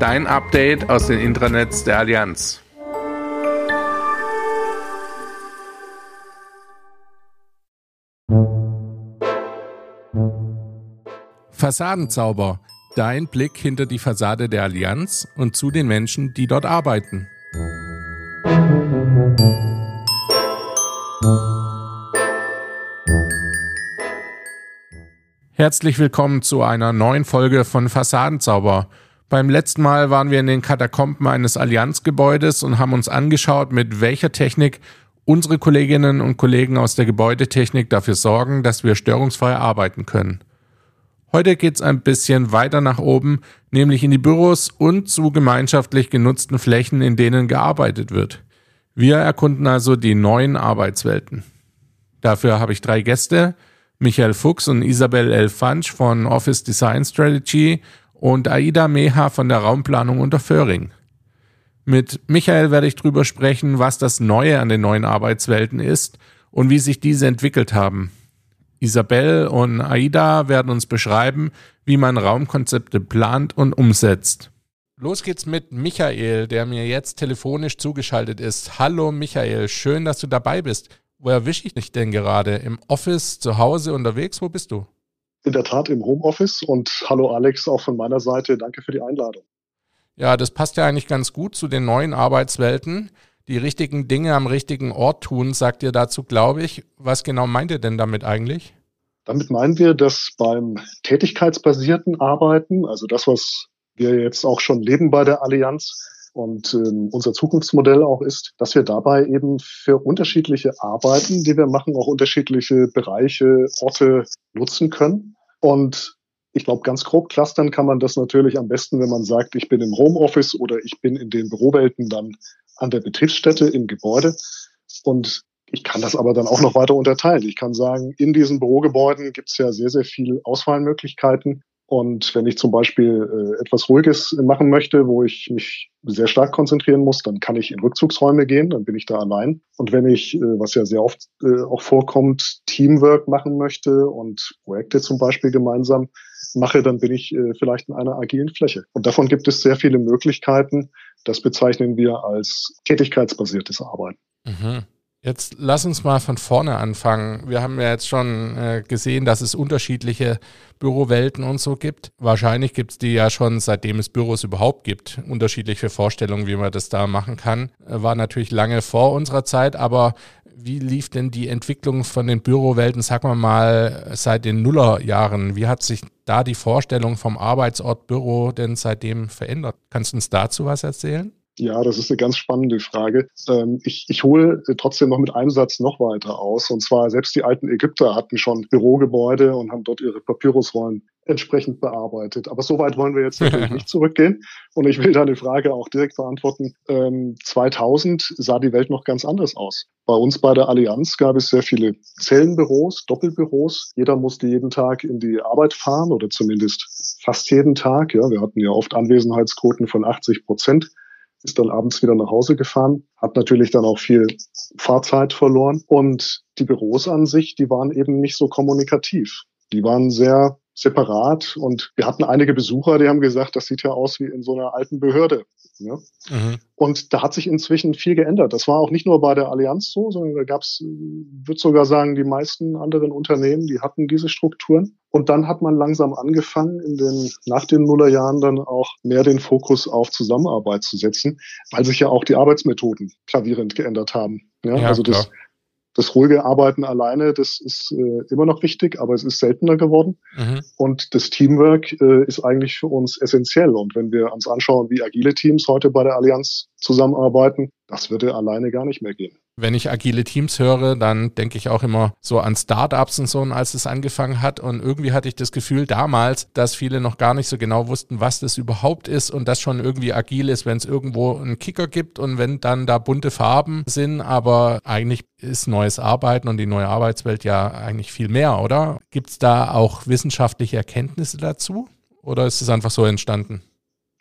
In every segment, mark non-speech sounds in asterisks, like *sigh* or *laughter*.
Dein Update aus den Intranets der Allianz. Fassadenzauber. Dein Blick hinter die Fassade der Allianz und zu den Menschen, die dort arbeiten. Herzlich willkommen zu einer neuen Folge von Fassadenzauber. Beim letzten Mal waren wir in den Katakomben eines Allianzgebäudes und haben uns angeschaut, mit welcher Technik unsere Kolleginnen und Kollegen aus der Gebäudetechnik dafür sorgen, dass wir störungsfrei arbeiten können. Heute geht's ein bisschen weiter nach oben, nämlich in die Büros und zu gemeinschaftlich genutzten Flächen, in denen gearbeitet wird. Wir erkunden also die neuen Arbeitswelten. Dafür habe ich drei Gäste, Michael Fuchs und Isabel L. Funch von Office Design Strategy und Aida Meha von der Raumplanung unter Föhring. Mit Michael werde ich darüber sprechen, was das Neue an den neuen Arbeitswelten ist und wie sich diese entwickelt haben. Isabel und Aida werden uns beschreiben, wie man Raumkonzepte plant und umsetzt. Los geht's mit Michael, der mir jetzt telefonisch zugeschaltet ist. Hallo Michael, schön, dass du dabei bist. Wo erwische ich dich denn gerade? Im Office, zu Hause, unterwegs? Wo bist du? In der Tat im Homeoffice und hallo Alex, auch von meiner Seite. Danke für die Einladung. Ja, das passt ja eigentlich ganz gut zu den neuen Arbeitswelten. Die richtigen Dinge am richtigen Ort tun, sagt ihr dazu, glaube ich. Was genau meint ihr denn damit eigentlich? Damit meinen wir, dass beim tätigkeitsbasierten Arbeiten, also das, was wir jetzt auch schon leben bei der Allianz und ähm, unser Zukunftsmodell auch ist, dass wir dabei eben für unterschiedliche Arbeiten, die wir machen, auch unterschiedliche Bereiche, Orte nutzen können. Und ich glaube, ganz grob clustern kann man das natürlich am besten, wenn man sagt, ich bin im Homeoffice oder ich bin in den Bürowelten dann an der Betriebsstätte im Gebäude. Und ich kann das aber dann auch noch weiter unterteilen. Ich kann sagen, in diesen Bürogebäuden gibt es ja sehr, sehr viele Auswahlmöglichkeiten. Und wenn ich zum Beispiel äh, etwas Ruhiges machen möchte, wo ich mich sehr stark konzentrieren muss, dann kann ich in Rückzugsräume gehen, dann bin ich da allein. Und wenn ich, äh, was ja sehr oft äh, auch vorkommt, Teamwork machen möchte und Projekte zum Beispiel gemeinsam mache, dann bin ich äh, vielleicht in einer agilen Fläche. Und davon gibt es sehr viele Möglichkeiten. Das bezeichnen wir als tätigkeitsbasiertes Arbeiten. Mhm. Jetzt lass uns mal von vorne anfangen. Wir haben ja jetzt schon äh, gesehen, dass es unterschiedliche Bürowelten und so gibt. Wahrscheinlich gibt es die ja schon, seitdem es Büros überhaupt gibt. Unterschiedliche Vorstellungen, wie man das da machen kann. Äh, war natürlich lange vor unserer Zeit, aber wie lief denn die Entwicklung von den Bürowelten, sagen wir mal, seit den Nullerjahren? Wie hat sich da die Vorstellung vom Arbeitsort Büro denn seitdem verändert? Kannst du uns dazu was erzählen? Ja, das ist eine ganz spannende Frage. Ähm, ich, ich hole trotzdem noch mit einem Satz noch weiter aus. Und zwar, selbst die alten Ägypter hatten schon Bürogebäude und haben dort ihre Papyrusrollen entsprechend bearbeitet. Aber so weit wollen wir jetzt natürlich *laughs* nicht zurückgehen. Und ich will deine Frage auch direkt beantworten. 2000 ähm, sah die Welt noch ganz anders aus. Bei uns bei der Allianz gab es sehr viele Zellenbüros, Doppelbüros. Jeder musste jeden Tag in die Arbeit fahren oder zumindest fast jeden Tag. Ja, wir hatten ja oft Anwesenheitsquoten von 80 Prozent ist dann abends wieder nach Hause gefahren, hat natürlich dann auch viel Fahrzeit verloren. Und die Büros an sich, die waren eben nicht so kommunikativ. Die waren sehr separat und wir hatten einige Besucher, die haben gesagt, das sieht ja aus wie in so einer alten Behörde. Ja? Mhm. Und da hat sich inzwischen viel geändert. Das war auch nicht nur bei der Allianz so, sondern da gab es, würde sogar sagen, die meisten anderen Unternehmen, die hatten diese Strukturen. Und dann hat man langsam angefangen, in den, nach den Nullerjahren dann auch mehr den Fokus auf Zusammenarbeit zu setzen, weil sich ja auch die Arbeitsmethoden gravierend geändert haben. Ja, ja also das, das ruhige Arbeiten alleine, das ist äh, immer noch wichtig, aber es ist seltener geworden. Mhm. Und das Teamwork äh, ist eigentlich für uns essentiell. Und wenn wir uns anschauen, wie agile Teams heute bei der Allianz zusammenarbeiten, das würde alleine gar nicht mehr gehen. Wenn ich agile Teams höre, dann denke ich auch immer so an Startups und so, als es angefangen hat. Und irgendwie hatte ich das Gefühl damals, dass viele noch gar nicht so genau wussten, was das überhaupt ist und das schon irgendwie agil ist, wenn es irgendwo einen Kicker gibt und wenn dann da bunte Farben sind. Aber eigentlich ist neues Arbeiten und die neue Arbeitswelt ja eigentlich viel mehr, oder? Gibt es da auch wissenschaftliche Erkenntnisse dazu? Oder ist es einfach so entstanden?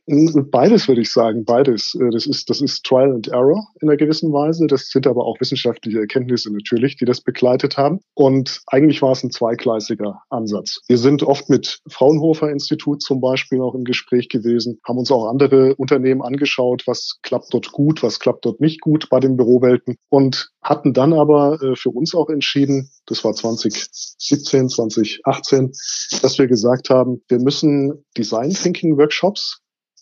Beides würde ich sagen, beides. Äh, das ist, das ist Trial and Error in einer gewissen Weise. Das sind aber auch wissenschaftliche Erkenntnisse natürlich, die das begleitet haben. Und eigentlich war es ein zweigleisiger Ansatz. Wir sind oft mit Fraunhofer Institut zum Beispiel auch im Gespräch gewesen, haben uns auch andere Unternehmen angeschaut, was klappt dort gut, was klappt dort nicht gut bei den Bürowelten und hatten dann aber äh, für uns auch entschieden, das war 2017, 2018, dass wir gesagt haben, wir müssen Design Thinking Workshops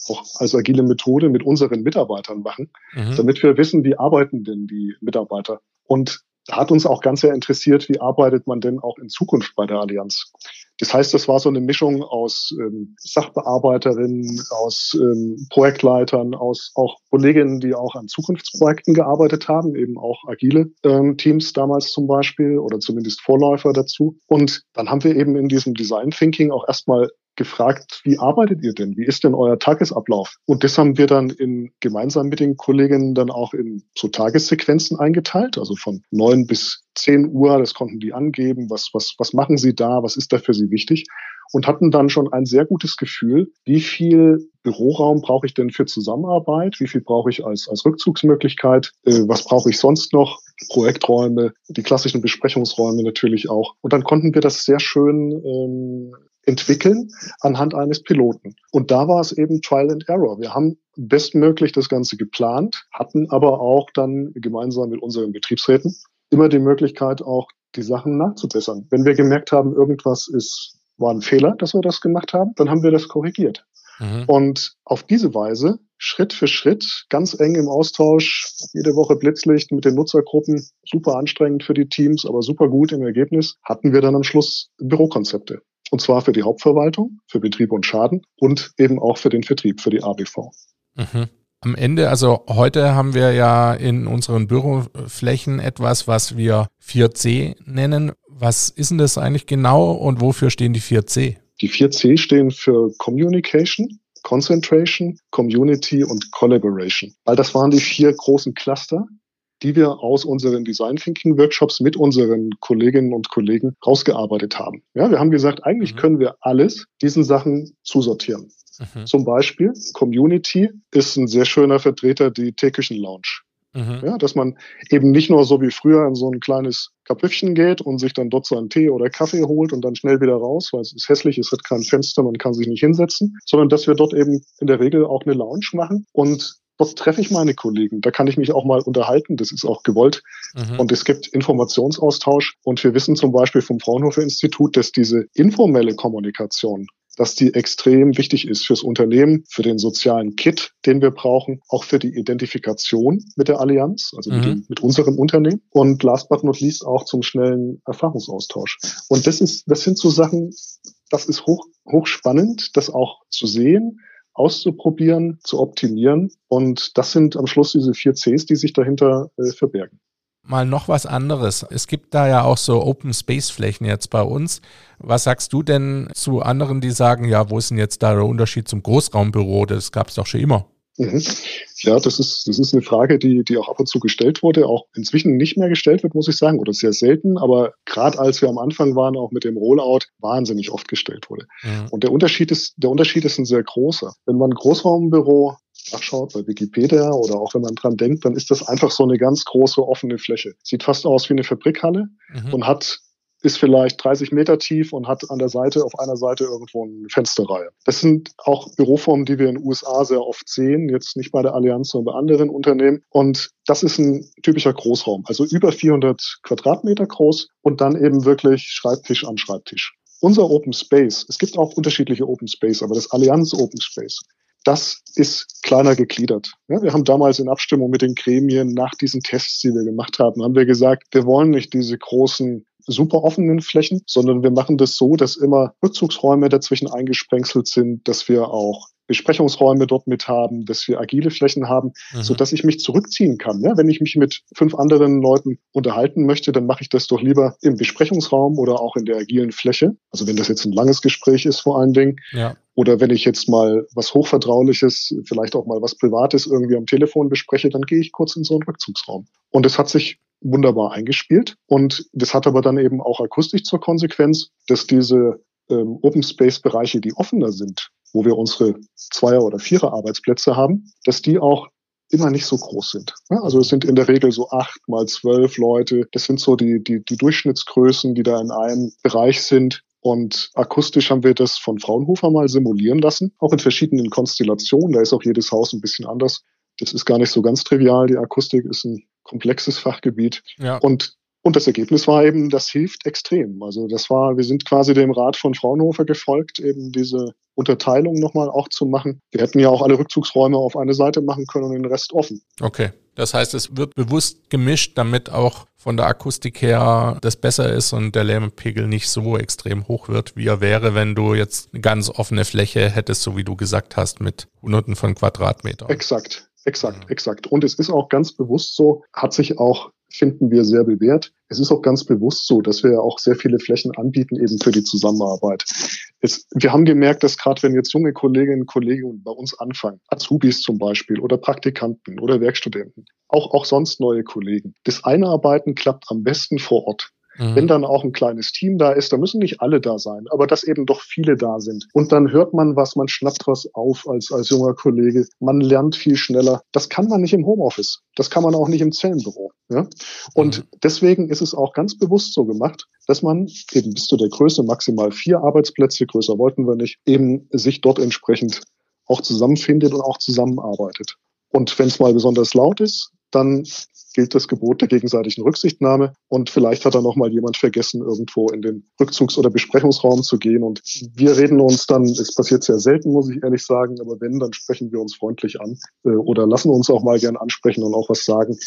auch als agile Methode mit unseren Mitarbeitern machen, mhm. damit wir wissen, wie arbeiten denn die Mitarbeiter. Und da hat uns auch ganz sehr interessiert, wie arbeitet man denn auch in Zukunft bei der Allianz. Das heißt, das war so eine Mischung aus ähm, Sachbearbeiterinnen, aus ähm, Projektleitern, aus auch Kolleginnen, die auch an Zukunftsprojekten gearbeitet haben, eben auch agile ähm, Teams damals zum Beispiel oder zumindest Vorläufer dazu. Und dann haben wir eben in diesem Design Thinking auch erstmal gefragt, wie arbeitet ihr denn? Wie ist denn euer Tagesablauf? Und das haben wir dann in, gemeinsam mit den Kolleginnen dann auch in so Tagessequenzen eingeteilt, also von neun bis zehn Uhr, das konnten die angeben, was, was, was machen sie da, was ist da für sie wichtig und hatten dann schon ein sehr gutes Gefühl, wie viel Büroraum brauche ich denn für Zusammenarbeit, wie viel brauche ich als, als Rückzugsmöglichkeit, äh, was brauche ich sonst noch, Projekträume, die klassischen Besprechungsräume natürlich auch. Und dann konnten wir das sehr schön ähm, entwickeln anhand eines Piloten. Und da war es eben Trial and Error. Wir haben bestmöglich das Ganze geplant, hatten aber auch dann gemeinsam mit unseren Betriebsräten immer die Möglichkeit, auch die Sachen nachzubessern. Wenn wir gemerkt haben, irgendwas ist, war ein Fehler, dass wir das gemacht haben, dann haben wir das korrigiert. Mhm. Und auf diese Weise, Schritt für Schritt, ganz eng im Austausch, jede Woche Blitzlicht mit den Nutzergruppen, super anstrengend für die Teams, aber super gut im Ergebnis, hatten wir dann am Schluss Bürokonzepte. Und zwar für die Hauptverwaltung, für Betrieb und Schaden und eben auch für den Vertrieb, für die ABV. Mhm. Am Ende, also heute haben wir ja in unseren Büroflächen etwas, was wir 4C nennen. Was ist denn das eigentlich genau und wofür stehen die 4C? Die 4C stehen für Communication, Concentration, Community und Collaboration. Weil das waren die vier großen Cluster, die wir aus unseren Design Thinking Workshops mit unseren Kolleginnen und Kollegen rausgearbeitet haben. Ja, wir haben gesagt, eigentlich mhm. können wir alles diesen Sachen zusortieren. Mhm. Zum Beispiel Community ist ein sehr schöner Vertreter, die Teeküchen Lounge. Mhm. Ja, dass man eben nicht nur so wie früher in so ein kleines Kapüffchen geht und sich dann dort so einen Tee oder Kaffee holt und dann schnell wieder raus, weil es ist hässlich, es hat kein Fenster, man kann sich nicht hinsetzen, sondern dass wir dort eben in der Regel auch eine Lounge machen und dort treffe ich meine Kollegen. Da kann ich mich auch mal unterhalten. Das ist auch gewollt. Mhm. Und es gibt Informationsaustausch. Und wir wissen zum Beispiel vom Fraunhofer Institut, dass diese informelle Kommunikation, dass die extrem wichtig ist fürs Unternehmen, für den sozialen Kit, den wir brauchen, auch für die Identifikation mit der Allianz, also mhm. mit, mit, unserem Unternehmen und last but not least auch zum schnellen Erfahrungsaustausch. Und das ist, das sind so Sachen, das ist hoch, hochspannend, das auch zu sehen, auszuprobieren, zu optimieren. Und das sind am Schluss diese vier Cs, die sich dahinter äh, verbergen. Mal noch was anderes. Es gibt da ja auch so Open Space Flächen jetzt bei uns. Was sagst du denn zu anderen, die sagen, ja, wo ist denn jetzt da der Unterschied zum Großraumbüro? Das gab es doch schon immer. Mhm. Ja, das ist, das ist eine Frage, die, die auch ab und zu gestellt wurde, auch inzwischen nicht mehr gestellt wird, muss ich sagen, oder sehr selten, aber gerade als wir am Anfang waren, auch mit dem Rollout, wahnsinnig oft gestellt wurde. Mhm. Und der Unterschied ist, der Unterschied ist ein sehr großer. Wenn man ein Großraumbüro nachschaut bei Wikipedia oder auch wenn man dran denkt, dann ist das einfach so eine ganz große offene Fläche. Sieht fast aus wie eine Fabrikhalle mhm. und hat ist vielleicht 30 Meter tief und hat an der Seite, auf einer Seite irgendwo eine Fensterreihe. Das sind auch Büroformen, die wir in den USA sehr oft sehen, jetzt nicht bei der Allianz, sondern bei anderen Unternehmen. Und das ist ein typischer Großraum, also über 400 Quadratmeter groß und dann eben wirklich Schreibtisch an Schreibtisch. Unser Open Space, es gibt auch unterschiedliche Open Space, aber das Allianz Open Space, das ist kleiner gegliedert. Ja, wir haben damals in Abstimmung mit den Gremien nach diesen Tests, die wir gemacht haben, haben wir gesagt, wir wollen nicht diese großen super offenen Flächen, sondern wir machen das so, dass immer Rückzugsräume dazwischen eingesprenkselt sind, dass wir auch Besprechungsräume dort mit haben, dass wir agile Flächen haben, mhm. so dass ich mich zurückziehen kann. Ja, wenn ich mich mit fünf anderen Leuten unterhalten möchte, dann mache ich das doch lieber im Besprechungsraum oder auch in der agilen Fläche. Also wenn das jetzt ein langes Gespräch ist vor allen Dingen. Ja. Oder wenn ich jetzt mal was Hochvertrauliches, vielleicht auch mal was Privates irgendwie am Telefon bespreche, dann gehe ich kurz in so einen Rückzugsraum. Und es hat sich wunderbar eingespielt. Und das hat aber dann eben auch akustisch zur Konsequenz, dass diese ähm, Open Space Bereiche, die offener sind, wo wir unsere Zweier- oder Vierer-Arbeitsplätze haben, dass die auch immer nicht so groß sind. Also es sind in der Regel so acht mal zwölf Leute. Das sind so die, die, die Durchschnittsgrößen, die da in einem Bereich sind. Und akustisch haben wir das von Fraunhofer mal simulieren lassen, auch in verschiedenen Konstellationen. Da ist auch jedes Haus ein bisschen anders. Das ist gar nicht so ganz trivial. Die Akustik ist ein komplexes Fachgebiet. Ja. Und und das Ergebnis war eben, das hilft extrem. Also das war, wir sind quasi dem Rat von Fraunhofer gefolgt, eben diese Unterteilung nochmal auch zu machen. Wir hätten ja auch alle Rückzugsräume auf eine Seite machen können und den Rest offen. Okay. Das heißt, es wird bewusst gemischt, damit auch von der Akustik her das besser ist und der Lärmpegel nicht so extrem hoch wird, wie er wäre, wenn du jetzt eine ganz offene Fläche hättest, so wie du gesagt hast, mit Hunderten von Quadratmetern. Exakt. Exakt, exakt. Und es ist auch ganz bewusst so, hat sich auch finden wir sehr bewährt. Es ist auch ganz bewusst so, dass wir auch sehr viele Flächen anbieten eben für die Zusammenarbeit. Es, wir haben gemerkt, dass gerade wenn jetzt junge Kolleginnen und Kollegen bei uns anfangen, Azubis zum Beispiel oder Praktikanten oder Werkstudenten, auch, auch sonst neue Kollegen, das Einarbeiten klappt am besten vor Ort. Mhm. Wenn dann auch ein kleines Team da ist, da müssen nicht alle da sein, aber dass eben doch viele da sind. Und dann hört man was, man schnappt was auf als, als junger Kollege, man lernt viel schneller. Das kann man nicht im Homeoffice. Das kann man auch nicht im Zellenbüro. Ja? Und mhm. deswegen ist es auch ganz bewusst so gemacht, dass man eben bis zu der Größe maximal vier Arbeitsplätze, größer wollten wir nicht, eben sich dort entsprechend auch zusammenfindet und auch zusammenarbeitet. Und wenn es mal besonders laut ist, dann gilt das Gebot der gegenseitigen Rücksichtnahme. Und vielleicht hat da noch mal jemand vergessen, irgendwo in den Rückzugs- oder Besprechungsraum zu gehen. Und wir reden uns dann, es passiert sehr selten, muss ich ehrlich sagen, aber wenn, dann sprechen wir uns freundlich an äh, oder lassen uns auch mal gern ansprechen und auch was sagen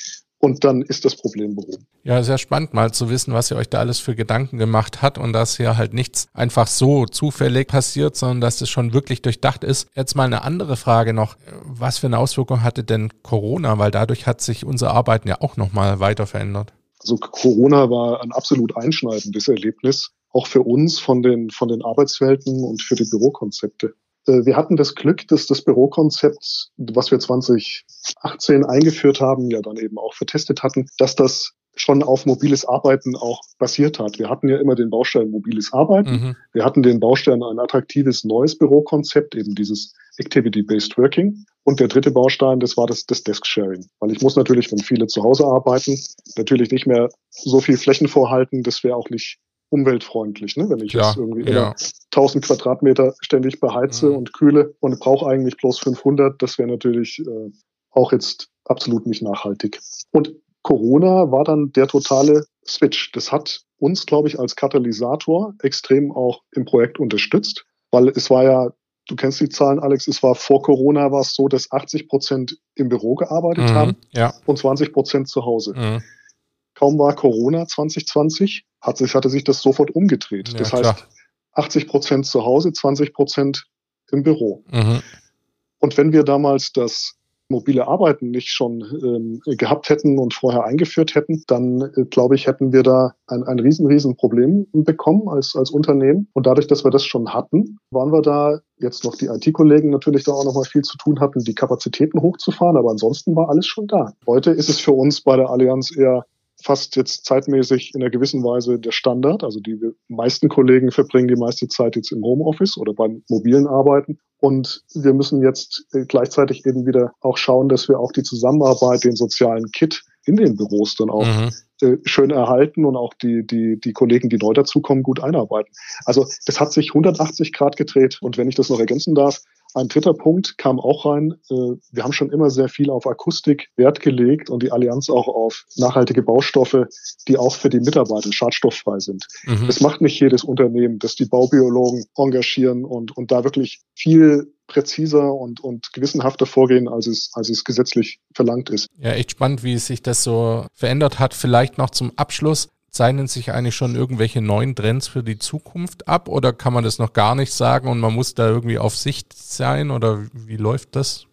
und dann ist das Problem behoben. Ja, sehr spannend mal zu wissen, was ihr euch da alles für Gedanken gemacht hat und dass hier halt nichts einfach so zufällig passiert, sondern dass es schon wirklich durchdacht ist. Jetzt mal eine andere Frage noch. Was für eine Auswirkung hatte denn Corona? Weil dadurch hat sich unser Arbeiten ja auch nochmal weiter verändert. Also Corona war ein absolut einschneidendes Erlebnis, auch für uns von den, von den Arbeitswelten und für die Bürokonzepte. Äh, wir hatten das Glück, dass das Bürokonzept, was wir 2018 eingeführt haben, ja dann eben auch vertestet hatten, dass das schon auf mobiles Arbeiten auch basiert hat. Wir hatten ja immer den Baustein mobiles Arbeiten. Mhm. Wir hatten den Baustein ein attraktives neues Bürokonzept, eben dieses Activity-Based Working. Und der dritte Baustein, das war das, das Desk-Sharing. Weil ich muss natürlich, wenn viele zu Hause arbeiten, natürlich nicht mehr so viel Flächen vorhalten. Das wäre auch nicht umweltfreundlich, ne? wenn ich ja, jetzt irgendwie ja. 1000 Quadratmeter ständig beheize mhm. und kühle und brauche eigentlich bloß 500. Das wäre natürlich äh, auch jetzt absolut nicht nachhaltig. Und Corona war dann der totale Switch. Das hat uns, glaube ich, als Katalysator extrem auch im Projekt unterstützt, weil es war ja, du kennst die Zahlen, Alex, es war vor Corona war es so, dass 80 Prozent im Büro gearbeitet mhm, haben ja. und 20 Prozent zu Hause. Mhm. Kaum war Corona 2020, hat sich, hatte sich das sofort umgedreht. Ja, das heißt, klar. 80 Prozent zu Hause, 20 Prozent im Büro. Mhm. Und wenn wir damals das mobile Arbeiten nicht schon ähm, gehabt hätten und vorher eingeführt hätten, dann äh, glaube ich, hätten wir da ein, ein riesen, riesen Problem bekommen als, als Unternehmen. Und dadurch, dass wir das schon hatten, waren wir da jetzt noch die IT-Kollegen natürlich da auch noch mal viel zu tun hatten, die Kapazitäten hochzufahren. Aber ansonsten war alles schon da. Heute ist es für uns bei der Allianz eher fast jetzt zeitmäßig in einer gewissen Weise der Standard. Also die meisten Kollegen verbringen die meiste Zeit jetzt im Homeoffice oder beim mobilen Arbeiten. Und wir müssen jetzt äh, gleichzeitig eben wieder auch schauen, dass wir auch die Zusammenarbeit, den sozialen Kit in den Büros dann auch mhm. äh, schön erhalten und auch die, die, die Kollegen, die neu dazukommen, gut einarbeiten. Also das hat sich 180 Grad gedreht. Und wenn ich das noch ergänzen darf, ein dritter Punkt kam auch rein. Äh, wir haben schon immer sehr viel auf Akustik Wert gelegt und die Allianz auch auf nachhaltige Baustoffe, die auch für die Mitarbeiter schadstofffrei sind. Mhm. Das macht nicht jedes Unternehmen, dass die Baubiologen engagieren und, und da wirklich viel präziser und, und gewissenhafter vorgehen, als es, als es gesetzlich verlangt ist. Ja, echt spannend, wie sich das so verändert hat. Vielleicht noch zum Abschluss. Zeichnen sich eigentlich schon irgendwelche neuen Trends für die Zukunft ab oder kann man das noch gar nicht sagen und man muss da irgendwie auf Sicht sein oder wie läuft das?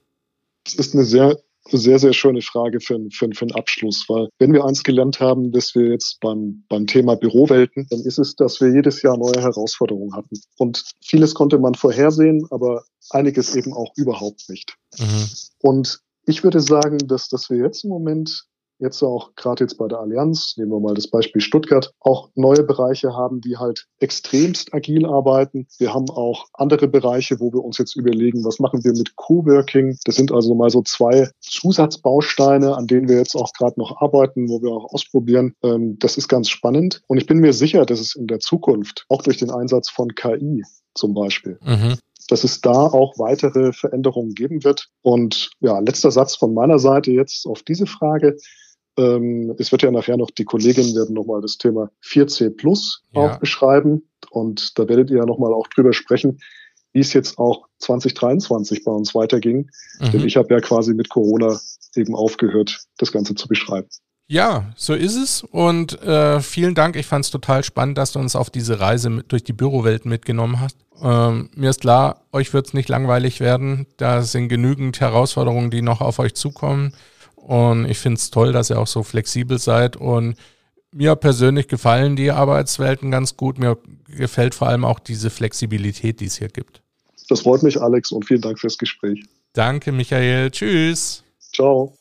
Das ist eine sehr sehr, sehr schöne Frage für, für, für einen Abschluss, weil wenn wir eins gelernt haben, dass wir jetzt beim, beim Thema Bürowelten, dann ist es, dass wir jedes Jahr neue Herausforderungen hatten. Und vieles konnte man vorhersehen, aber einiges eben auch überhaupt nicht. Mhm. Und ich würde sagen, dass, dass wir jetzt im Moment jetzt auch gerade jetzt bei der Allianz, nehmen wir mal das Beispiel Stuttgart, auch neue Bereiche haben, die halt extremst agil arbeiten. Wir haben auch andere Bereiche, wo wir uns jetzt überlegen, was machen wir mit Coworking. Das sind also mal so zwei Zusatzbausteine, an denen wir jetzt auch gerade noch arbeiten, wo wir auch ausprobieren. Ähm, das ist ganz spannend. Und ich bin mir sicher, dass es in der Zukunft, auch durch den Einsatz von KI zum Beispiel, mhm dass es da auch weitere Veränderungen geben wird. Und ja, letzter Satz von meiner Seite jetzt auf diese Frage. Ähm, es wird ja nachher noch, die Kolleginnen werden nochmal das Thema 4C Plus ja. auch beschreiben. Und da werdet ihr ja nochmal auch drüber sprechen, wie es jetzt auch 2023 bei uns weiterging. Mhm. Denn ich habe ja quasi mit Corona eben aufgehört, das Ganze zu beschreiben. Ja, so ist es. Und äh, vielen Dank. Ich fand es total spannend, dass du uns auf diese Reise mit, durch die Bürowelt mitgenommen hast. Ähm, mir ist klar, euch wird es nicht langweilig werden. Da sind genügend Herausforderungen, die noch auf euch zukommen. Und ich finde es toll, dass ihr auch so flexibel seid. Und mir persönlich gefallen die Arbeitswelten ganz gut. Mir gefällt vor allem auch diese Flexibilität, die es hier gibt. Das freut mich, Alex, und vielen Dank fürs Gespräch. Danke, Michael. Tschüss. Ciao.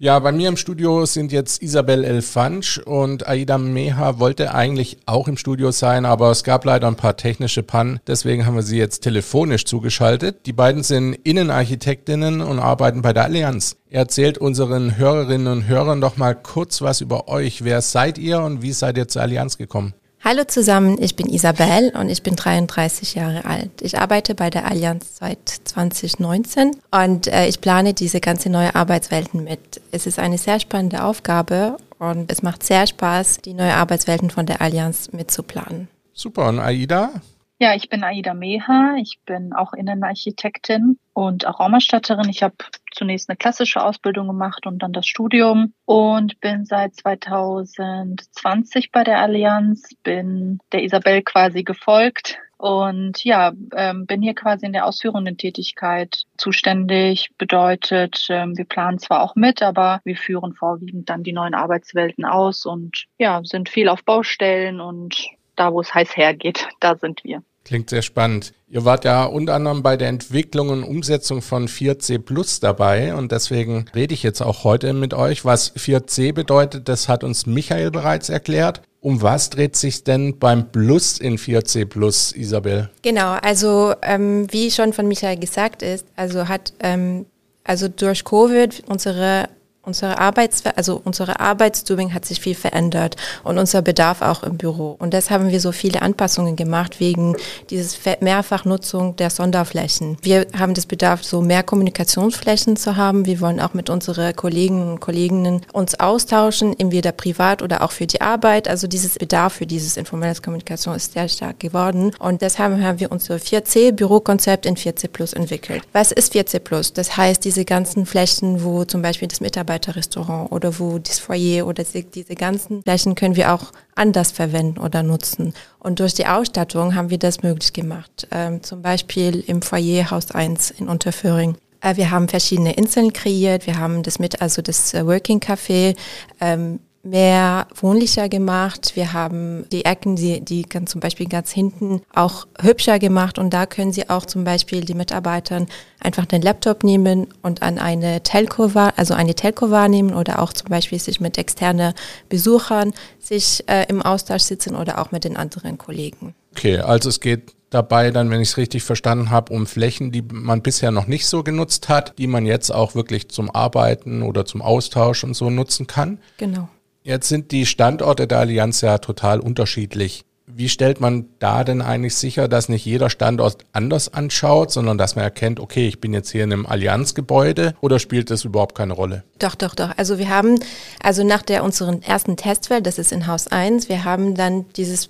Ja, bei mir im Studio sind jetzt Isabel Elfansch und Aida Meha wollte eigentlich auch im Studio sein, aber es gab leider ein paar technische Pannen. Deswegen haben wir sie jetzt telefonisch zugeschaltet. Die beiden sind Innenarchitektinnen und arbeiten bei der Allianz. Erzählt unseren Hörerinnen und Hörern doch mal kurz was über euch. Wer seid ihr und wie seid ihr zur Allianz gekommen? Hallo zusammen, ich bin Isabel und ich bin 33 Jahre alt. Ich arbeite bei der Allianz seit 2019 und äh, ich plane diese ganze neue Arbeitswelten mit. Es ist eine sehr spannende Aufgabe und es macht sehr Spaß, die neue Arbeitswelten von der Allianz mitzuplanen. Super, und Aida? Ja, ich bin Aida Meha, ich bin auch Innenarchitektin und auch Raumerstatterin. Ich habe zunächst eine klassische Ausbildung gemacht und dann das Studium und bin seit 2020 bei der Allianz, bin der Isabel quasi gefolgt und ja, ähm, bin hier quasi in der ausführenden Tätigkeit zuständig. Bedeutet, ähm, wir planen zwar auch mit, aber wir führen vorwiegend dann die neuen Arbeitswelten aus und ja, sind viel auf Baustellen und da, wo es heiß hergeht, *laughs* da sind wir. Klingt sehr spannend. Ihr wart ja unter anderem bei der Entwicklung und Umsetzung von 4C Plus dabei und deswegen rede ich jetzt auch heute mit euch. Was 4C bedeutet, das hat uns Michael bereits erklärt. Um was dreht sich denn beim Plus in 4C Plus, Isabel? Genau, also ähm, wie schon von Michael gesagt ist, also hat ähm, also durch Covid unsere Unsere Arbeits, also unsere Arbeitsdoing hat sich viel verändert und unser Bedarf auch im Büro. Und deshalb haben wir so viele Anpassungen gemacht wegen dieses Mehrfachnutzung der Sonderflächen. Wir haben das Bedarf, so mehr Kommunikationsflächen zu haben. Wir wollen auch mit unseren Kollegen und Kolleginnen uns austauschen, entweder privat oder auch für die Arbeit. Also dieses Bedarf für dieses informelles Kommunikation ist sehr stark geworden. Und deshalb haben wir unser 4C Bürokonzept in 4C Plus entwickelt. Was ist 4C Plus? Das heißt, diese ganzen Flächen, wo zum Beispiel das Mitarbeiter Mitarbeiterrestaurant oder wo das Foyer oder diese ganzen Flächen können wir auch anders verwenden oder nutzen. Und durch die Ausstattung haben wir das möglich gemacht. Ähm, zum Beispiel im Foyer Haus 1 in Unterföhring. Äh, wir haben verschiedene Inseln kreiert. Wir haben das mit, also das äh, Working Café ähm, mehr wohnlicher gemacht. Wir haben die Ecken, die, die ganz zum Beispiel ganz hinten auch hübscher gemacht und da können Sie auch zum Beispiel die Mitarbeitern einfach den Laptop nehmen und an eine Telco, also eine Telco wahrnehmen oder auch zum Beispiel sich mit externen Besuchern sich äh, im Austausch sitzen oder auch mit den anderen Kollegen. Okay, also es geht dabei dann, wenn ich es richtig verstanden habe, um Flächen, die man bisher noch nicht so genutzt hat, die man jetzt auch wirklich zum Arbeiten oder zum Austausch und so nutzen kann. Genau. Jetzt sind die Standorte der Allianz ja total unterschiedlich. Wie stellt man da denn eigentlich sicher, dass nicht jeder Standort anders anschaut, sondern dass man erkennt, okay, ich bin jetzt hier in einem Allianzgebäude oder spielt das überhaupt keine Rolle? Doch, doch, doch. Also wir haben, also nach der unseren ersten Testfeld, das ist in Haus 1, wir haben dann dieses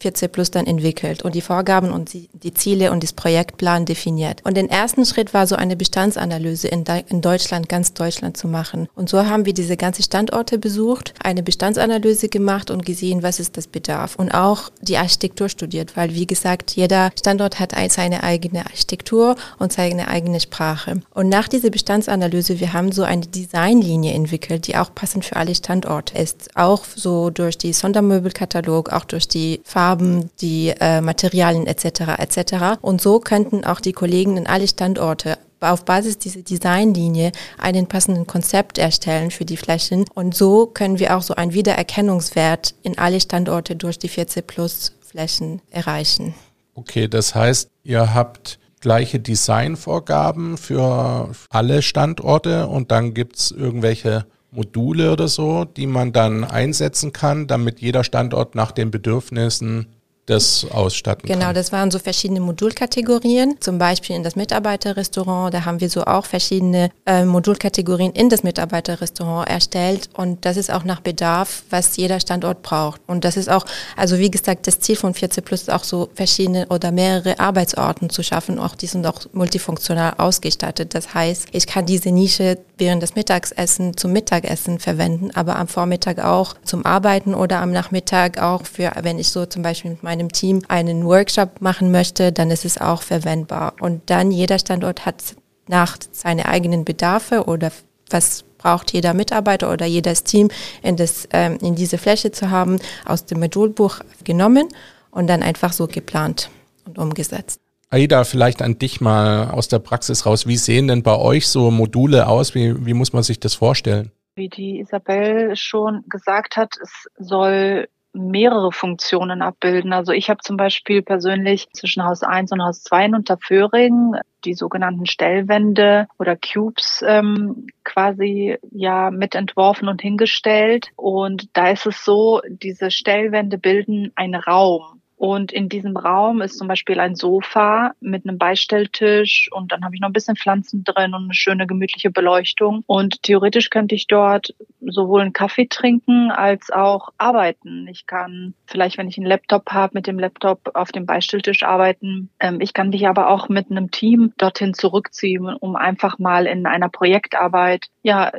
4C Plus dann entwickelt und die Vorgaben und die, die, Ziele und das Projektplan definiert. Und der erste Schritt war so eine Bestandsanalyse in, in, Deutschland, ganz Deutschland zu machen. Und so haben wir diese ganzen Standorte besucht, eine Bestandsanalyse gemacht und gesehen, was ist das Bedarf. Und auch die Architektur studiert, weil wie gesagt, jeder Standort hat seine eigene Architektur und seine eigene Sprache. Und nach dieser Bestandsanalyse, wir haben so eine Designlinie entwickelt, die auch passend für alle Standorte ist. Auch so durch die Sondermöbelkatalog, auch durch die Farben Farben, die äh, Materialien etc. etc. Und so könnten auch die Kollegen in alle Standorte auf Basis dieser Designlinie einen passenden Konzept erstellen für die Flächen. Und so können wir auch so einen Wiedererkennungswert in alle Standorte durch die 14 Plus Flächen erreichen. Okay, das heißt, ihr habt gleiche Designvorgaben für alle Standorte und dann gibt es irgendwelche Module oder so, die man dann einsetzen kann, damit jeder Standort nach den Bedürfnissen das ausstatten genau, kann. Das waren so verschiedene Modulkategorien. Zum Beispiel in das Mitarbeiterrestaurant, da haben wir so auch verschiedene äh, Modulkategorien in das Mitarbeiterrestaurant erstellt. Und das ist auch nach Bedarf, was jeder Standort braucht. Und das ist auch, also wie gesagt, das Ziel von 14 Plus ist auch so verschiedene oder mehrere Arbeitsorten zu schaffen. Auch die sind auch multifunktional ausgestattet. Das heißt, ich kann diese Nische während des Mittagessen zum Mittagessen verwenden, aber am Vormittag auch zum Arbeiten oder am Nachmittag auch für, wenn ich so zum Beispiel mit meinen meinem Team einen Workshop machen möchte, dann ist es auch verwendbar. Und dann jeder Standort hat nach seine eigenen Bedarfe oder was braucht jeder Mitarbeiter oder jedes Team in, das, ähm, in diese Fläche zu haben, aus dem Modulbuch genommen und dann einfach so geplant und umgesetzt. Aida, vielleicht an dich mal aus der Praxis raus. Wie sehen denn bei euch so Module aus? Wie, wie muss man sich das vorstellen? Wie die Isabel schon gesagt hat, es soll mehrere Funktionen abbilden. Also ich habe zum Beispiel persönlich zwischen Haus 1 und Haus 2 in Unterföhring die sogenannten Stellwände oder Cubes ähm, quasi ja mitentworfen und hingestellt. Und da ist es so, diese Stellwände bilden einen Raum. Und in diesem Raum ist zum Beispiel ein Sofa mit einem Beistelltisch und dann habe ich noch ein bisschen Pflanzen drin und eine schöne gemütliche Beleuchtung. Und theoretisch könnte ich dort sowohl einen Kaffee trinken als auch arbeiten. Ich kann vielleicht, wenn ich einen Laptop habe, mit dem Laptop auf dem Beistelltisch arbeiten. Ähm, ich kann mich aber auch mit einem Team dorthin zurückziehen, um einfach mal in einer Projektarbeit ja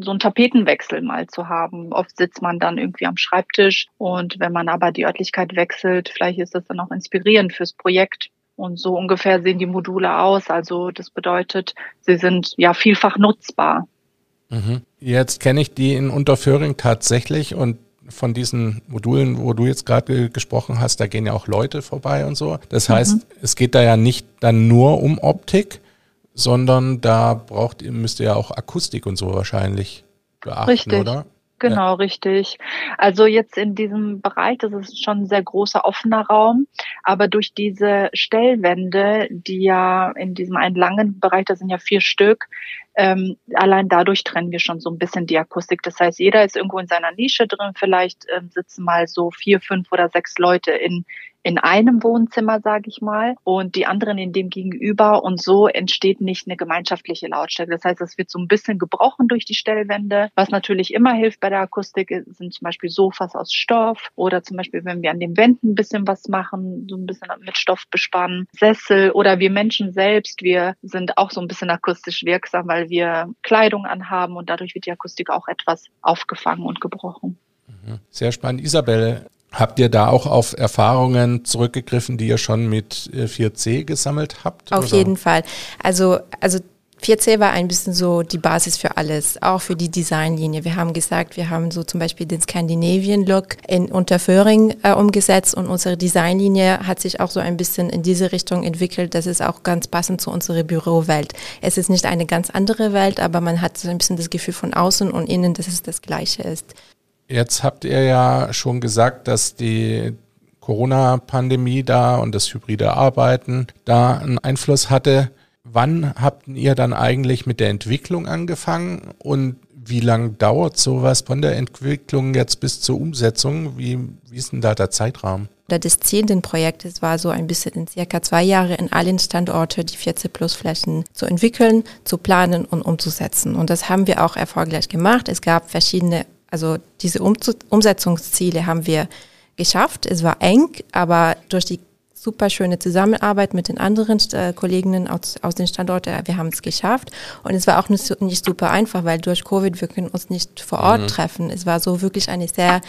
so einen Tapetenwechsel mal zu haben. Oft sitzt man dann irgendwie am Schreibtisch und wenn man aber die Örtlichkeit wechselt, vielleicht ist das dann auch inspirierend fürs Projekt. Und so ungefähr sehen die Module aus. Also das bedeutet, sie sind ja vielfach nutzbar. Mhm. Jetzt kenne ich die in Unterföhring tatsächlich und von diesen Modulen, wo du jetzt gerade gesprochen hast, da gehen ja auch Leute vorbei und so. Das heißt, mhm. es geht da ja nicht dann nur um Optik, sondern da braucht ihr, müsst ihr ja auch Akustik und so wahrscheinlich beachten, Richtig. oder? Genau, ja. richtig. Also jetzt in diesem Bereich, das ist schon ein sehr großer offener Raum, aber durch diese Stellwände, die ja in diesem einen langen Bereich, da sind ja vier Stück, ähm, allein dadurch trennen wir schon so ein bisschen die Akustik. Das heißt, jeder ist irgendwo in seiner Nische drin. Vielleicht ähm, sitzen mal so vier, fünf oder sechs Leute in in einem Wohnzimmer, sage ich mal, und die anderen in dem Gegenüber. Und so entsteht nicht eine gemeinschaftliche Lautstärke. Das heißt, es wird so ein bisschen gebrochen durch die Stellwände. Was natürlich immer hilft bei der Akustik, sind zum Beispiel Sofas aus Stoff oder zum Beispiel, wenn wir an den Wänden ein bisschen was machen, so ein bisschen mit Stoff bespannen, Sessel oder wir Menschen selbst, wir sind auch so ein bisschen akustisch wirksam, weil wir Kleidung anhaben und dadurch wird die Akustik auch etwas aufgefangen und gebrochen. Mhm. Sehr spannend. Isabel, Habt ihr da auch auf Erfahrungen zurückgegriffen, die ihr schon mit 4C äh, gesammelt habt? Auf oder? jeden Fall. Also, also 4C war ein bisschen so die Basis für alles, auch für die Designlinie. Wir haben gesagt, wir haben so zum Beispiel den Scandinavian Look in Unterföhring äh, umgesetzt und unsere Designlinie hat sich auch so ein bisschen in diese Richtung entwickelt. Das ist auch ganz passend zu unserer Bürowelt. Es ist nicht eine ganz andere Welt, aber man hat so ein bisschen das Gefühl von außen und innen, dass es das Gleiche ist. Jetzt habt ihr ja schon gesagt, dass die Corona-Pandemie da und das hybride Arbeiten da einen Einfluss hatte. Wann habt ihr dann eigentlich mit der Entwicklung angefangen und Wie lange dauert sowas von der Entwicklung jetzt bis zur Umsetzung? Wie, wie ist denn da der Zeitrahmen? Das Projektes war so ein bisschen in circa zwei Jahre in allen Standorten die 40 Plus Flächen zu entwickeln, zu planen und umzusetzen. Und das haben wir auch erfolgreich gemacht. Es gab verschiedene, also diese Umsetzungsziele haben wir geschafft. Es war eng, aber durch die super schöne Zusammenarbeit mit den anderen äh, Kolleginnen aus, aus den Standorten. Wir haben es geschafft. Und es war auch nicht, nicht super einfach, weil durch Covid wir können uns nicht vor Ort mhm. treffen. Es war so wirklich eine sehr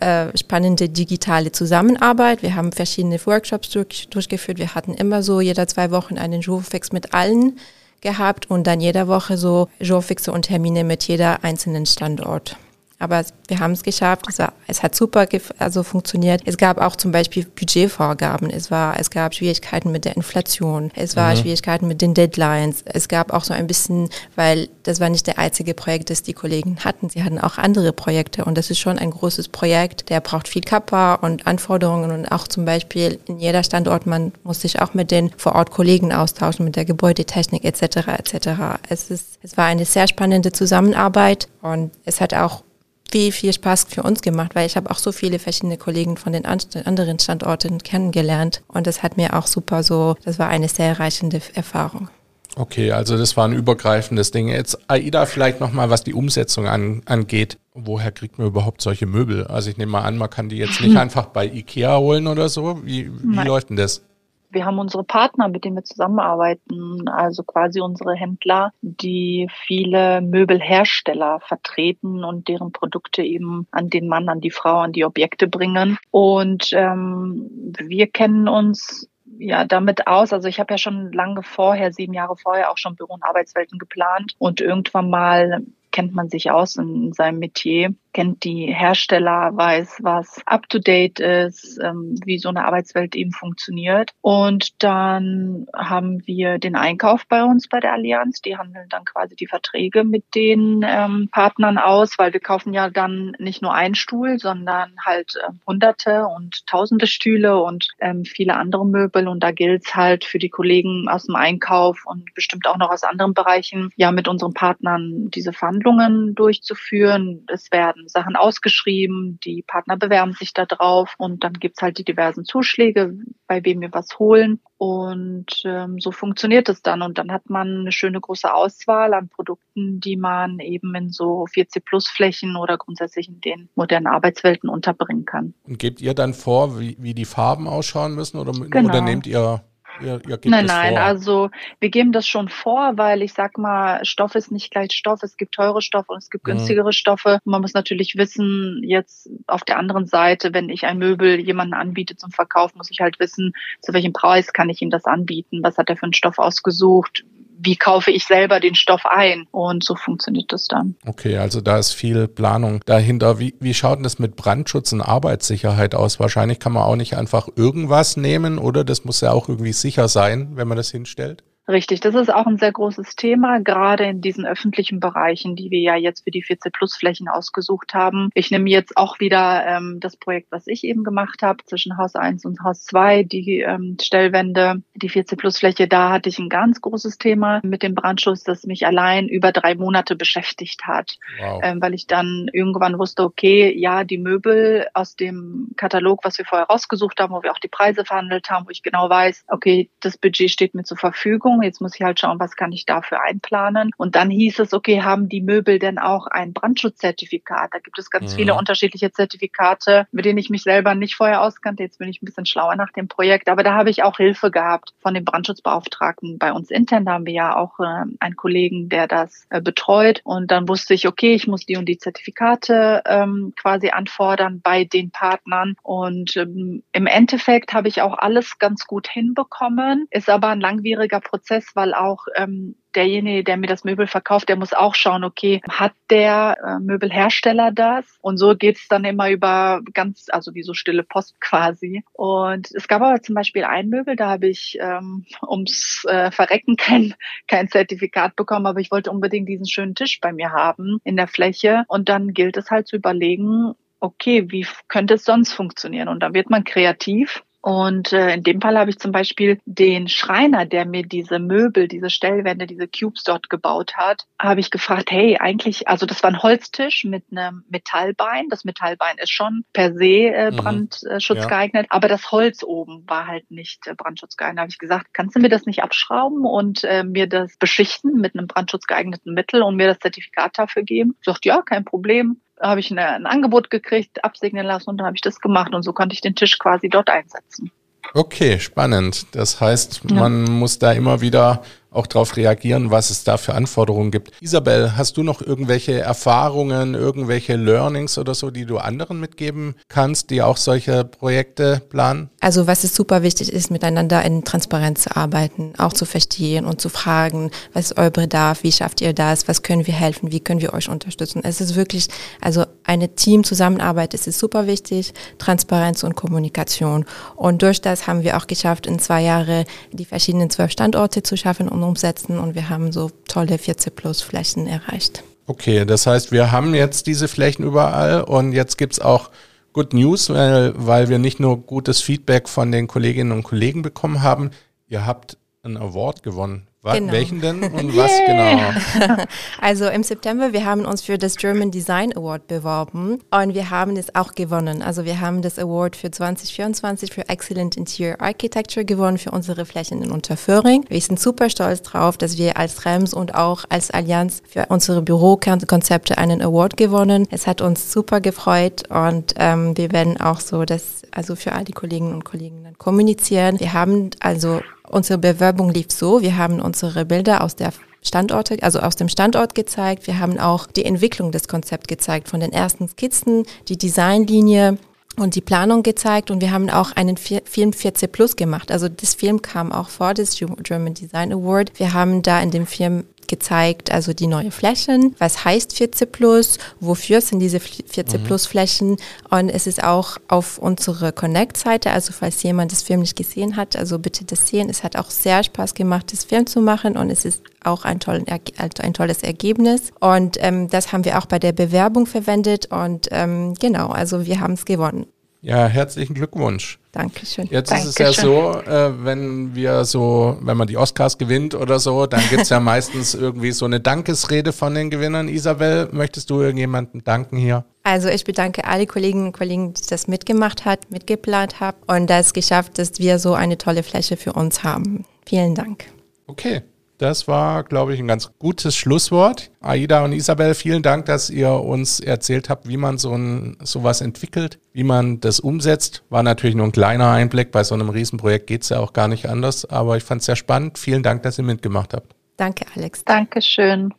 äh, spannende digitale Zusammenarbeit. Wir haben verschiedene Workshops durch, durchgeführt. Wir hatten immer so jeder zwei Wochen einen Jurfix mit allen gehabt und dann jede Woche so Jurfixe und Termine mit jeder einzelnen Standort. Aber wir haben es geschafft. Es, war, es hat super also funktioniert. Es gab auch zum Beispiel Budgetvorgaben. Es war, es gab Schwierigkeiten mit der Inflation. Es war mhm. Schwierigkeiten mit den Deadlines. Es gab auch so ein bisschen, weil das war nicht der einzige Projekt, das die Kollegen hatten. Sie hatten auch andere Projekte und das ist schon ein großes Projekt. Der braucht viel Kappa und Anforderungen und auch zum Beispiel in jeder Standort, man muss sich auch mit den vor Ort Kollegen austauschen, mit der Gebäudetechnik etc. etc. Es ist, es war eine sehr spannende Zusammenarbeit und es hat auch wie viel Spaß für uns gemacht, weil ich habe auch so viele verschiedene Kollegen von den anderen Standorten kennengelernt und das hat mir auch super so, das war eine sehr reichende Erfahrung. Okay, also das war ein übergreifendes Ding. Jetzt AIDA vielleicht nochmal, was die Umsetzung an, angeht. Woher kriegt man überhaupt solche Möbel? Also ich nehme mal an, man kann die jetzt nicht *laughs* einfach bei Ikea holen oder so. Wie, wie läuft denn das? Wir haben unsere Partner, mit denen wir zusammenarbeiten, also quasi unsere Händler, die viele Möbelhersteller vertreten und deren Produkte eben an den Mann, an die Frau, an die Objekte bringen. Und ähm, wir kennen uns ja damit aus. Also ich habe ja schon lange vorher, sieben Jahre vorher, auch schon Büro- und Arbeitswelten geplant und irgendwann mal kennt man sich aus in seinem Metier, kennt die Hersteller, weiß, was up-to-date ist, ähm, wie so eine Arbeitswelt eben funktioniert. Und dann haben wir den Einkauf bei uns bei der Allianz. Die handeln dann quasi die Verträge mit den ähm, Partnern aus, weil wir kaufen ja dann nicht nur einen Stuhl, sondern halt äh, hunderte und tausende Stühle und ähm, viele andere Möbel. Und da gilt es halt für die Kollegen aus dem Einkauf und bestimmt auch noch aus anderen Bereichen, ja, mit unseren Partnern diese Verhandlungen Verhandlungen durchzuführen. Es werden Sachen ausgeschrieben, die Partner bewerben sich da drauf und dann gibt's halt die diversen Zuschläge, bei wem wir was holen. Und ähm, so funktioniert es dann. Und dann hat man eine schöne große Auswahl an Produkten, die man eben in so 4C-Plus-Flächen oder grundsätzlich in den modernen Arbeitswelten unterbringen kann. Und gebt ihr dann vor, wie, wie die Farben ausschauen müssen oder, genau. oder nehmt ihr Ihr, ihr nein, nein, vor. also wir geben das schon vor, weil ich sag mal, Stoff ist nicht gleich Stoff. Es gibt teure Stoffe und es gibt mhm. günstigere mhm. Stoffe. Man muss natürlich wissen, jetzt auf der anderen Seite, wenn ich ein Möbel jemanden anbiete zum Verkauf, muss ich halt wissen, zu welchem Preis kann ich ihm das anbieten? Was hat er für einen Stoff ausgesucht? Wie kaufe ich selber den Stoff ein? Und so funktioniert das dann. Okay, also da ist viel Planung dahinter. Wie, wie schaut denn das mit Brandschutz und Arbeitssicherheit aus? Wahrscheinlich kann man auch nicht einfach irgendwas nehmen oder das muss ja auch irgendwie sicher sein, wenn man das hinstellt. Richtig, das ist auch ein sehr großes Thema, gerade in diesen öffentlichen Bereichen, die wir ja jetzt für die 4C Plus Flächen ausgesucht haben. Ich nehme jetzt auch wieder ähm, das Projekt, was ich eben gemacht habe, zwischen Haus 1 und Haus 2, die ähm, Stellwände, die 4C Plus Fläche, da hatte ich ein ganz großes Thema mit dem Brandschutz, das mich allein über drei Monate beschäftigt hat, wow. ähm, weil ich dann irgendwann wusste, okay, ja, die Möbel aus dem Katalog, was wir vorher rausgesucht haben, wo wir auch die Preise verhandelt haben, wo ich genau weiß, okay, das Budget steht mir zur Verfügung Jetzt muss ich halt schauen, was kann ich dafür einplanen. Und dann hieß es, okay, haben die Möbel denn auch ein Brandschutzzertifikat? Da gibt es ganz mhm. viele unterschiedliche Zertifikate, mit denen ich mich selber nicht vorher auskannte. Jetzt bin ich ein bisschen schlauer nach dem Projekt. Aber da habe ich auch Hilfe gehabt von dem Brandschutzbeauftragten bei uns intern. Da haben wir ja auch äh, einen Kollegen, der das äh, betreut. Und dann wusste ich, okay, ich muss die und die Zertifikate ähm, quasi anfordern bei den Partnern. Und ähm, im Endeffekt habe ich auch alles ganz gut hinbekommen. Ist aber ein langwieriger Prozess Prozess, weil auch ähm, derjenige, der mir das Möbel verkauft, der muss auch schauen, okay, hat der äh, Möbelhersteller das? Und so geht's dann immer über ganz, also wie so stille Post quasi. Und es gab aber zum Beispiel ein Möbel, da habe ich ähm, ums äh, Verrecken kein, kein Zertifikat bekommen, aber ich wollte unbedingt diesen schönen Tisch bei mir haben in der Fläche. Und dann gilt es halt zu überlegen, okay, wie könnte es sonst funktionieren? Und da wird man kreativ Und äh, in dem Fall habe ich zum Beispiel den Schreiner, der mir diese Möbel, diese Stellwände, diese Cubes dort gebaut hat, habe ich gefragt, hey, eigentlich, also das war ein Holztisch mit einem Metallbein. Das Metallbein ist schon per se äh, mhm. Brandschutz ja. geeignet, aber das Holz oben war halt nicht äh, Brandschutz geeignet. Da habe ich gesagt, kannst du mir das nicht abschrauben und äh, mir das beschichten mit einem brandschutzgeeigneten Mittel und mir das Zertifikat dafür geben? Ich sagte, ja, kein Problem habe ich eine, ein Angebot gekriegt, absegnen lassen und dann habe ich das gemacht und so konnte ich den Tisch quasi dort einsetzen. Okay, spannend. Das heißt, ja. man muss da immer wieder auch darauf reagieren, was es da für Anforderungen gibt. Isabel, hast du noch irgendwelche Erfahrungen, irgendwelche Learnings oder so, die du anderen mitgeben kannst, die auch solche Projekte planen? Also was ist super wichtig ist, miteinander in Transparenz zu arbeiten, auch zu verstehen und zu fragen, was ist euer Bedarf, wie schafft ihr das, was können wir helfen, wie können wir euch unterstützen. Es ist wirklich, also eine Teamzusammenarbeit ist super wichtig, Transparenz und Kommunikation. Und durch das haben wir auch geschafft, in zwei Jahren die verschiedenen zwölf Standorte zu schaffen und umsetzen und wir haben so tolle 40 plus Flächen erreicht. Okay, das heißt, wir haben jetzt diese Flächen überall und jetzt gibt es auch Good News, weil, weil wir nicht nur gutes Feedback von den Kolleginnen und Kollegen bekommen haben, ihr habt einen Award gewonnen. Genau. Welchen denn *laughs* und was genau? *laughs* Also im September, wir haben uns für das German Design Award beworben und wir haben es auch gewonnen. Also wir haben das Award für 2024 für Excellent Interior Architecture gewonnen für unsere Flächen in Unterföhring. Wir sind super stolz drauf, dass wir als REMS und auch als Allianz für unsere Bürokonzepte einen Award gewonnen. Es hat uns super gefreut und ähm, wir werden auch so das, also für all die Kolleginnen und Kollegen dann kommunizieren. Wir haben also Unsere Bewerbung lief so, wir haben unsere Bilder aus der Standorte, also aus dem Standort gezeigt. Wir haben auch die Entwicklung des Konzepts gezeigt, von den ersten Skizzen, die Designlinie und die Planung gezeigt und wir haben auch einen Film 4C Plus gemacht. Also das Film kam auch vor das German Design Award. Wir haben da in dem Film gezeigt, also die neue Flächen, was heißt 14 Plus, wofür sind diese 14 mhm. Plus Flächen und es ist auch auf unsere Connect-Seite, also falls jemand das Film nicht gesehen hat, also bitte das sehen. Es hat auch sehr Spaß gemacht, das Film zu machen und es ist auch ein, tollen, ein tolles Ergebnis und ähm, das haben wir auch bei der Bewerbung verwendet und ähm, genau, also wir haben es gewonnen. Ja, herzlichen Glückwunsch. Dankeschön. Jetzt Dankeschön. ist es ja so, äh, wenn wir so, wenn man die Oscars gewinnt oder so, dann gibt es ja *laughs* meistens irgendwie so eine Dankesrede von den Gewinnern. Isabel, möchtest du irgendjemandem danken hier? Also ich bedanke alle Kolleginnen und Kollegen, die das mitgemacht hat, mitgeplant haben und das geschafft, dass wir so eine tolle Fläche für uns haben. Vielen Dank. Okay. Das war, glaube ich, ein ganz gutes Schlusswort. Aida und Isabel, vielen Dank, dass ihr uns erzählt habt, wie man so ein, sowas entwickelt, wie man das umsetzt. War natürlich nur ein kleiner Einblick. Bei so einem Riesenprojekt geht es ja auch gar nicht anders. Aber ich fand es sehr spannend. Vielen Dank, dass ihr mitgemacht habt. Danke, Alex. Dankeschön.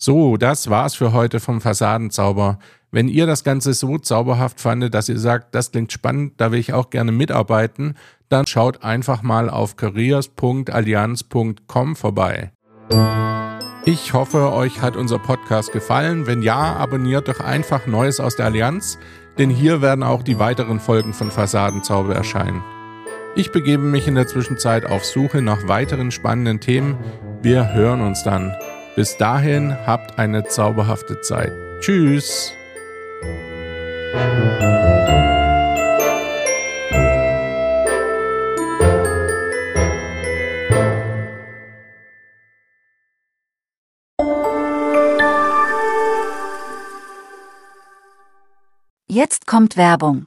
So, das war's für heute vom Fassadenzauber. Wenn ihr das Ganze so zauberhaft fandet, dass ihr sagt, das klingt spannend, da will ich auch gerne mitarbeiten, dann schaut einfach mal auf careers.allianz.com vorbei. Ich hoffe, euch hat unser Podcast gefallen. Wenn ja, abonniert doch einfach Neues aus der Allianz, denn hier werden auch die weiteren Folgen von Fassadenzauber erscheinen. Ich begebe mich in der Zwischenzeit auf Suche nach weiteren spannenden Themen. Wir hören uns dann. Bis dahin habt eine zauberhafte Zeit. Tschüss. Jetzt kommt Werbung.